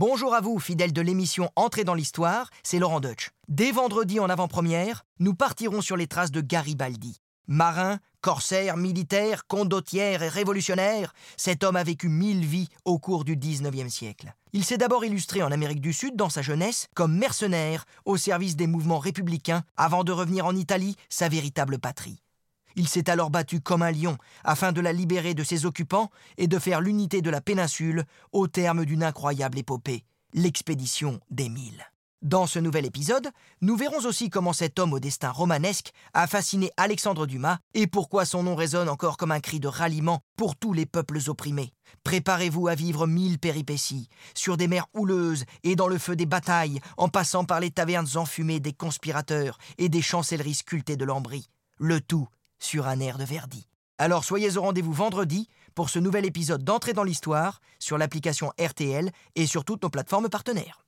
Bonjour à vous, fidèles de l'émission Entrée dans l'Histoire, c'est Laurent Deutsch. Dès vendredi en avant-première, nous partirons sur les traces de Garibaldi. Marin, corsaire, militaire, condottière et révolutionnaire, cet homme a vécu mille vies au cours du 19e siècle. Il s'est d'abord illustré en Amérique du Sud dans sa jeunesse comme mercenaire au service des mouvements républicains avant de revenir en Italie, sa véritable patrie. Il s'est alors battu comme un lion afin de la libérer de ses occupants et de faire l'unité de la péninsule au terme d'une incroyable épopée, l'expédition des Mille. Dans ce nouvel épisode, nous verrons aussi comment cet homme au destin romanesque a fasciné Alexandre Dumas et pourquoi son nom résonne encore comme un cri de ralliement pour tous les peuples opprimés. Préparez-vous à vivre mille péripéties, sur des mers houleuses et dans le feu des batailles, en passant par les tavernes enfumées des conspirateurs et des chancelleries sculptées de lambris. Le tout sur un air de Verdi. Alors soyez au rendez-vous vendredi pour ce nouvel épisode d'entrée dans l'histoire sur l'application RTL et sur toutes nos plateformes partenaires.